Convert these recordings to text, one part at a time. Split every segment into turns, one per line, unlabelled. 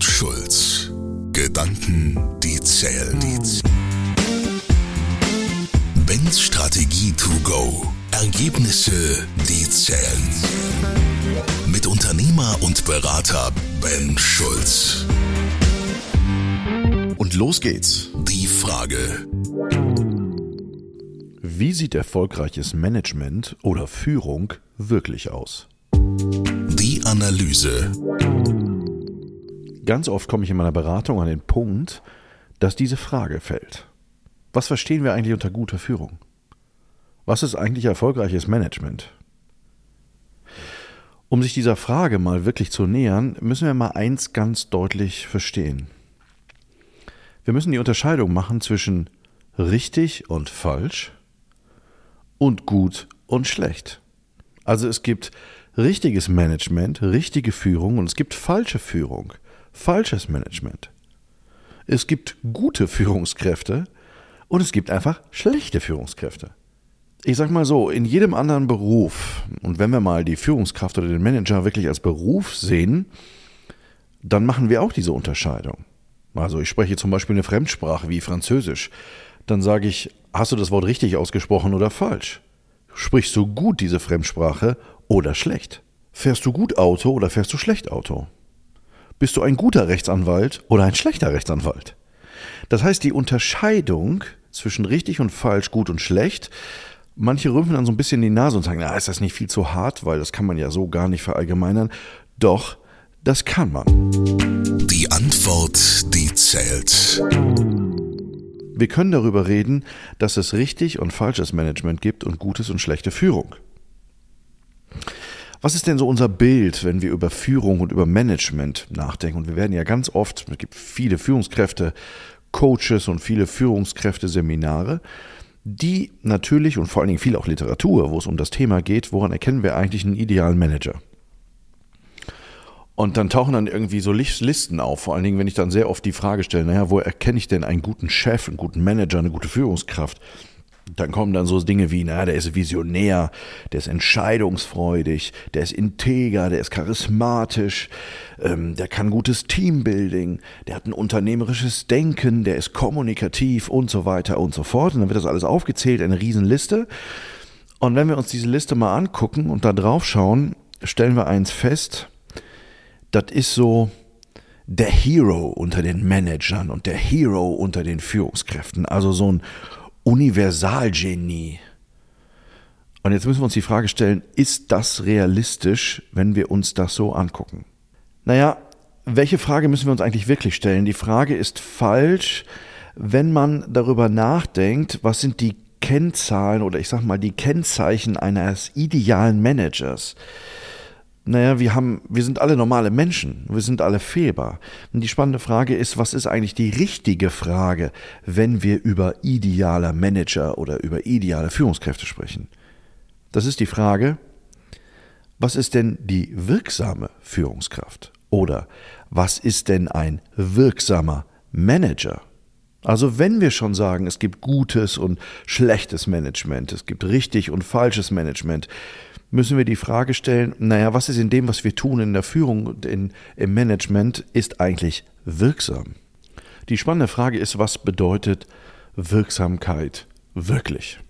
und Schulz. Gedanken, die zählen. Ben's Strategie to go. Ergebnisse, die zählen. Mit Unternehmer und Berater Ben Schulz.
Und los geht's.
Die Frage.
Wie sieht erfolgreiches Management oder Führung wirklich aus?
Die Analyse.
Ganz oft komme ich in meiner Beratung an den Punkt, dass diese Frage fällt. Was verstehen wir eigentlich unter guter Führung? Was ist eigentlich erfolgreiches Management? Um sich dieser Frage mal wirklich zu nähern, müssen wir mal eins ganz deutlich verstehen. Wir müssen die Unterscheidung machen zwischen richtig und falsch und gut und schlecht. Also es gibt richtiges Management, richtige Führung und es gibt falsche Führung, falsches Management. Es gibt gute Führungskräfte und es gibt einfach schlechte Führungskräfte. Ich sag mal so, in jedem anderen Beruf, und wenn wir mal die Führungskraft oder den Manager wirklich als Beruf sehen, dann machen wir auch diese Unterscheidung. Also ich spreche zum Beispiel eine Fremdsprache wie Französisch. Dann sage ich, hast du das Wort richtig ausgesprochen oder falsch? Sprichst du gut diese Fremdsprache oder schlecht? Fährst du gut Auto oder fährst du schlecht Auto? Bist du ein guter Rechtsanwalt oder ein schlechter Rechtsanwalt? Das heißt, die Unterscheidung zwischen richtig und falsch, gut und schlecht, manche rümpfen dann so ein bisschen die Nase und sagen, na, ist das nicht viel zu hart, weil das kann man ja so gar nicht verallgemeinern. Doch, das kann man.
Die Antwort, die zählt.
Wir können darüber reden, dass es richtig und falsches Management gibt und gutes und schlechte Führung. Was ist denn so unser Bild, wenn wir über Führung und über Management nachdenken? Und wir werden ja ganz oft, es gibt viele Führungskräfte, Coaches und viele Führungskräfte-Seminare, die natürlich und vor allen Dingen viel auch Literatur, wo es um das Thema geht, woran erkennen wir eigentlich einen idealen Manager? Und dann tauchen dann irgendwie so Listen auf, vor allen Dingen, wenn ich dann sehr oft die Frage stelle, naja, wo erkenne ich denn einen guten Chef, einen guten Manager, eine gute Führungskraft? Dann kommen dann so Dinge wie, naja, der ist visionär, der ist entscheidungsfreudig, der ist integer, der ist charismatisch, ähm, der kann gutes Teambuilding, der hat ein unternehmerisches Denken, der ist kommunikativ und so weiter und so fort. Und dann wird das alles aufgezählt, eine Riesenliste. Und wenn wir uns diese Liste mal angucken und da drauf schauen, stellen wir eins fest, das ist so der Hero unter den Managern und der Hero unter den Führungskräften. Also so ein Universalgenie. Und jetzt müssen wir uns die Frage stellen, ist das realistisch, wenn wir uns das so angucken? Naja, welche Frage müssen wir uns eigentlich wirklich stellen? Die Frage ist falsch, wenn man darüber nachdenkt, was sind die Kennzahlen oder ich sag mal die Kennzeichen eines idealen Managers. Naja, wir haben, wir sind alle normale Menschen, wir sind alle fehlbar. Und die spannende Frage ist, was ist eigentlich die richtige Frage, wenn wir über idealer Manager oder über ideale Führungskräfte sprechen? Das ist die Frage, was ist denn die wirksame Führungskraft? Oder was ist denn ein wirksamer Manager? Also wenn wir schon sagen, es gibt gutes und schlechtes Management, es gibt richtig und falsches Management, müssen wir die Frage stellen, naja, was ist in dem, was wir tun in der Führung und in, im Management, ist eigentlich wirksam? Die spannende Frage ist, was bedeutet Wirksamkeit wirklich?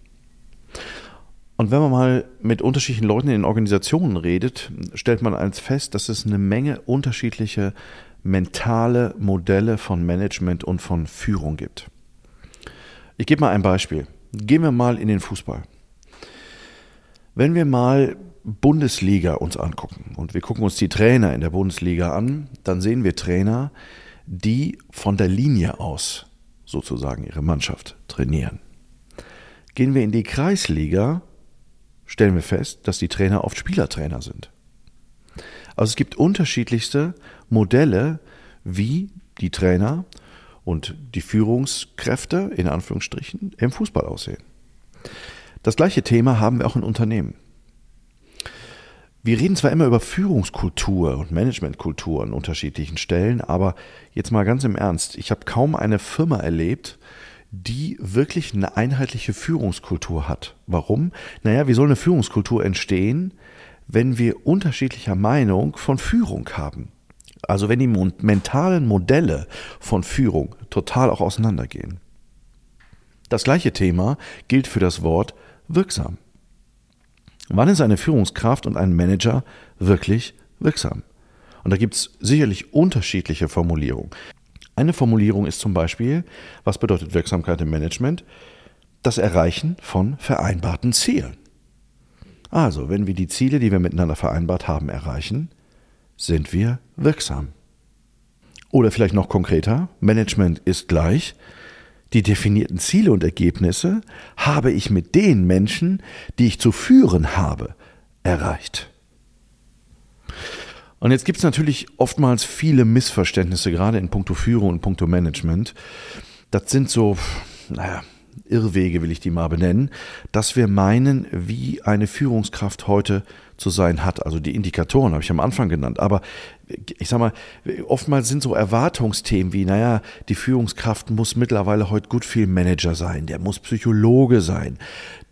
Und wenn man mal mit unterschiedlichen Leuten in Organisationen redet, stellt man eins fest, dass es eine Menge unterschiedliche mentale Modelle von Management und von Führung gibt. Ich gebe mal ein Beispiel. Gehen wir mal in den Fußball. Wenn wir mal Bundesliga uns angucken und wir gucken uns die Trainer in der Bundesliga an, dann sehen wir Trainer, die von der Linie aus sozusagen ihre Mannschaft trainieren. Gehen wir in die Kreisliga, stellen wir fest, dass die Trainer oft Spielertrainer sind. Also es gibt unterschiedlichste Modelle, wie die Trainer und die Führungskräfte in Anführungsstrichen im Fußball aussehen. Das gleiche Thema haben wir auch in Unternehmen. Wir reden zwar immer über Führungskultur und Managementkultur an unterschiedlichen Stellen, aber jetzt mal ganz im Ernst, ich habe kaum eine Firma erlebt, die wirklich eine einheitliche Führungskultur hat. Warum? Naja, wie soll eine Führungskultur entstehen, wenn wir unterschiedlicher Meinung von Führung haben? Also wenn die mentalen Modelle von Führung total auch auseinandergehen. Das gleiche Thema gilt für das Wort wirksam. Wann ist eine Führungskraft und ein Manager wirklich wirksam? Und da gibt es sicherlich unterschiedliche Formulierungen. Eine Formulierung ist zum Beispiel, was bedeutet Wirksamkeit im Management? Das Erreichen von vereinbarten Zielen. Also, wenn wir die Ziele, die wir miteinander vereinbart haben, erreichen, sind wir wirksam. Oder vielleicht noch konkreter, Management ist gleich, die definierten Ziele und Ergebnisse habe ich mit den Menschen, die ich zu führen habe, erreicht. Und jetzt gibt es natürlich oftmals viele Missverständnisse, gerade in puncto Führung und puncto Management. Das sind so, naja, Irrwege will ich die mal benennen, dass wir meinen, wie eine Führungskraft heute zu sein hat. Also die Indikatoren habe ich am Anfang genannt. Aber ich sag mal, oftmals sind so Erwartungsthemen wie, naja, die Führungskraft muss mittlerweile heute gut viel Manager sein, der muss Psychologe sein,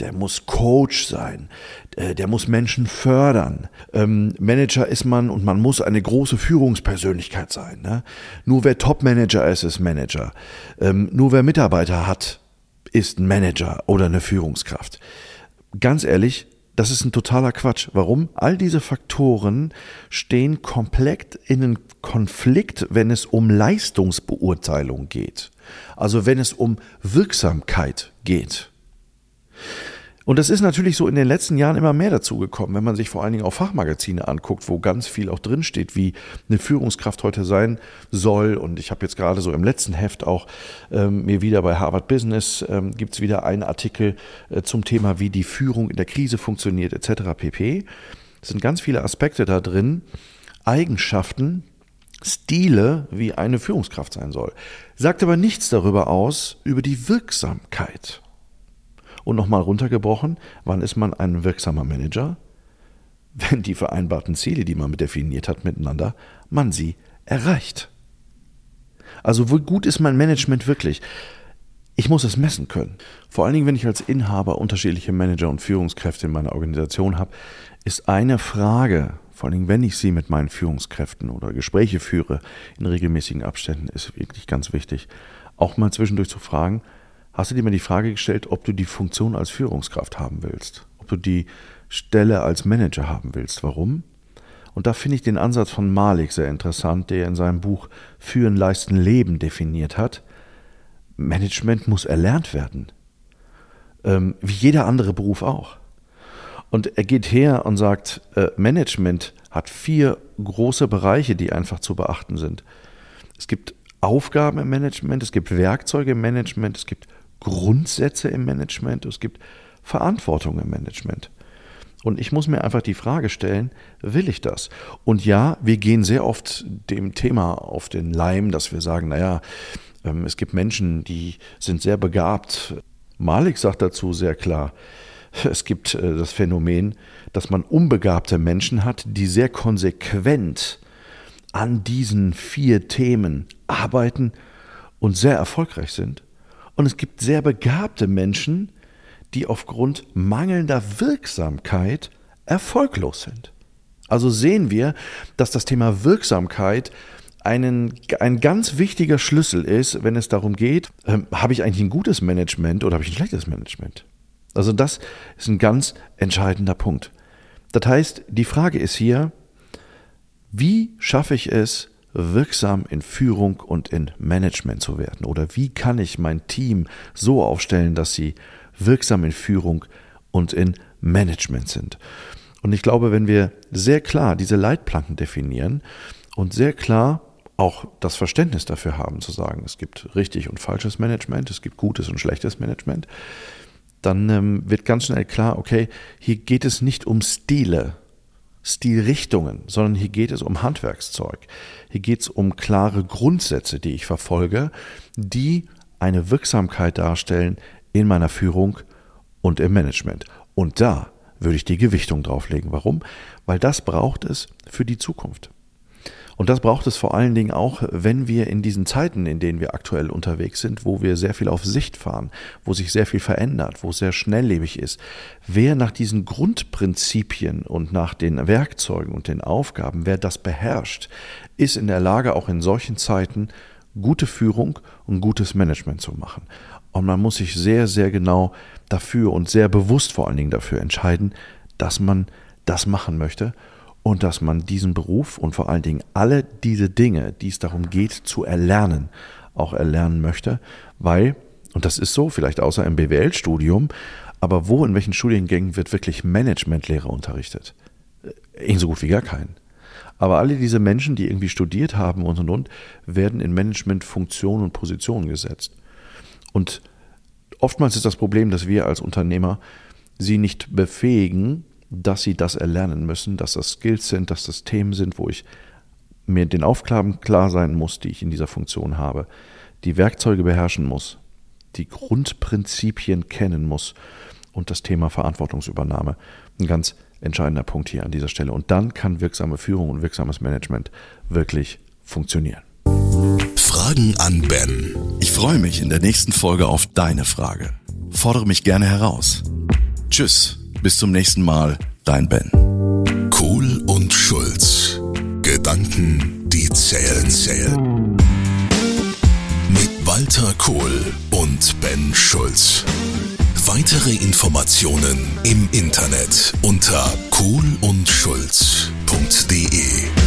der muss Coach sein, äh, der muss Menschen fördern. Ähm, Manager ist man und man muss eine große Führungspersönlichkeit sein. Ne? Nur wer Top-Manager ist, ist Manager. Ähm, nur wer Mitarbeiter hat, ist ein Manager oder eine Führungskraft. Ganz ehrlich, das ist ein totaler Quatsch. Warum? All diese Faktoren stehen komplett in einen Konflikt, wenn es um Leistungsbeurteilung geht. Also wenn es um Wirksamkeit geht. Und das ist natürlich so in den letzten Jahren immer mehr dazu gekommen, wenn man sich vor allen Dingen auch Fachmagazine anguckt, wo ganz viel auch drinsteht, wie eine Führungskraft heute sein soll. Und ich habe jetzt gerade so im letzten Heft auch ähm, mir wieder bei Harvard Business ähm, gibt es wieder einen Artikel äh, zum Thema, wie die Führung in der Krise funktioniert, etc. pp. Es sind ganz viele Aspekte da drin, Eigenschaften, Stile, wie eine Führungskraft sein soll. Sagt aber nichts darüber aus, über die Wirksamkeit. Und nochmal runtergebrochen, wann ist man ein wirksamer Manager? Wenn die vereinbarten Ziele, die man definiert hat miteinander, man sie erreicht. Also wie gut ist mein Management wirklich? Ich muss es messen können. Vor allen Dingen, wenn ich als Inhaber unterschiedliche Manager und Führungskräfte in meiner Organisation habe, ist eine Frage, vor allen Dingen, wenn ich sie mit meinen Führungskräften oder Gespräche führe in regelmäßigen Abständen, ist wirklich ganz wichtig, auch mal zwischendurch zu fragen, Hast du dir mal die Frage gestellt, ob du die Funktion als Führungskraft haben willst? Ob du die Stelle als Manager haben willst? Warum? Und da finde ich den Ansatz von Malik sehr interessant, der in seinem Buch Führen, Leisten, Leben definiert hat. Management muss erlernt werden. Ähm, wie jeder andere Beruf auch. Und er geht her und sagt, äh, Management hat vier große Bereiche, die einfach zu beachten sind. Es gibt Aufgaben im Management, es gibt Werkzeuge im Management, es gibt Grundsätze im Management, es gibt Verantwortung im Management. Und ich muss mir einfach die Frage stellen, will ich das? Und ja, wir gehen sehr oft dem Thema auf den Leim, dass wir sagen, naja, ähm, es gibt Menschen, die sind sehr begabt. Malik sagt dazu sehr klar, es gibt äh, das Phänomen, dass man unbegabte Menschen hat, die sehr konsequent an diesen vier Themen arbeiten und sehr erfolgreich sind. Und es gibt sehr begabte Menschen, die aufgrund mangelnder Wirksamkeit erfolglos sind. Also sehen wir, dass das Thema Wirksamkeit einen, ein ganz wichtiger Schlüssel ist, wenn es darum geht, ähm, habe ich eigentlich ein gutes Management oder habe ich ein schlechtes Management? Also das ist ein ganz entscheidender Punkt. Das heißt, die Frage ist hier, wie schaffe ich es, wirksam in Führung und in Management zu werden? Oder wie kann ich mein Team so aufstellen, dass sie wirksam in Führung und in Management sind? Und ich glaube, wenn wir sehr klar diese Leitplanken definieren und sehr klar auch das Verständnis dafür haben, zu sagen, es gibt richtig und falsches Management, es gibt gutes und schlechtes Management, dann ähm, wird ganz schnell klar, okay, hier geht es nicht um Stile, Stilrichtungen, sondern hier geht es um Handwerkszeug. Hier geht es um klare Grundsätze, die ich verfolge, die eine Wirksamkeit darstellen in meiner Führung und im Management. Und da würde ich die Gewichtung drauflegen. Warum? Weil das braucht es für die Zukunft. Und das braucht es vor allen Dingen auch, wenn wir in diesen Zeiten, in denen wir aktuell unterwegs sind, wo wir sehr viel auf Sicht fahren, wo sich sehr viel verändert, wo es sehr schnelllebig ist. Wer nach diesen Grundprinzipien und nach den Werkzeugen und den Aufgaben, wer das beherrscht, ist in der Lage, auch in solchen Zeiten gute Führung und gutes Management zu machen. Und man muss sich sehr, sehr genau dafür und sehr bewusst vor allen Dingen dafür entscheiden, dass man das machen möchte und dass man diesen Beruf und vor allen Dingen alle diese Dinge, die es darum geht zu erlernen, auch erlernen möchte, weil, und das ist so, vielleicht außer im BWL-Studium, aber wo in welchen Studiengängen wird wirklich Managementlehre unterrichtet? Ebenso gut wie gar keinen. Aber alle diese Menschen, die irgendwie studiert haben und und und, werden in Managementfunktionen und Positionen gesetzt. Und oftmals ist das Problem, dass wir als Unternehmer sie nicht befähigen, dass sie das erlernen müssen, dass das Skills sind, dass das Themen sind, wo ich mir den Aufgaben klar sein muss, die ich in dieser Funktion habe, die Werkzeuge beherrschen muss, die Grundprinzipien kennen muss und das Thema Verantwortungsübernahme. Ein ganz entscheidender Punkt hier an dieser Stelle. Und dann kann wirksame Führung und wirksames Management wirklich funktionieren.
Fragen an Ben.
Ich freue mich in der nächsten Folge auf deine Frage. Fordere mich gerne heraus. Tschüss, bis zum nächsten Mal, dein Ben.
Kohl und Schulz. Gedanken, die zählen, zählen. Mit Walter Kohl und Ben Schulz. Weitere Informationen im Internet unter kohlundschulz.de.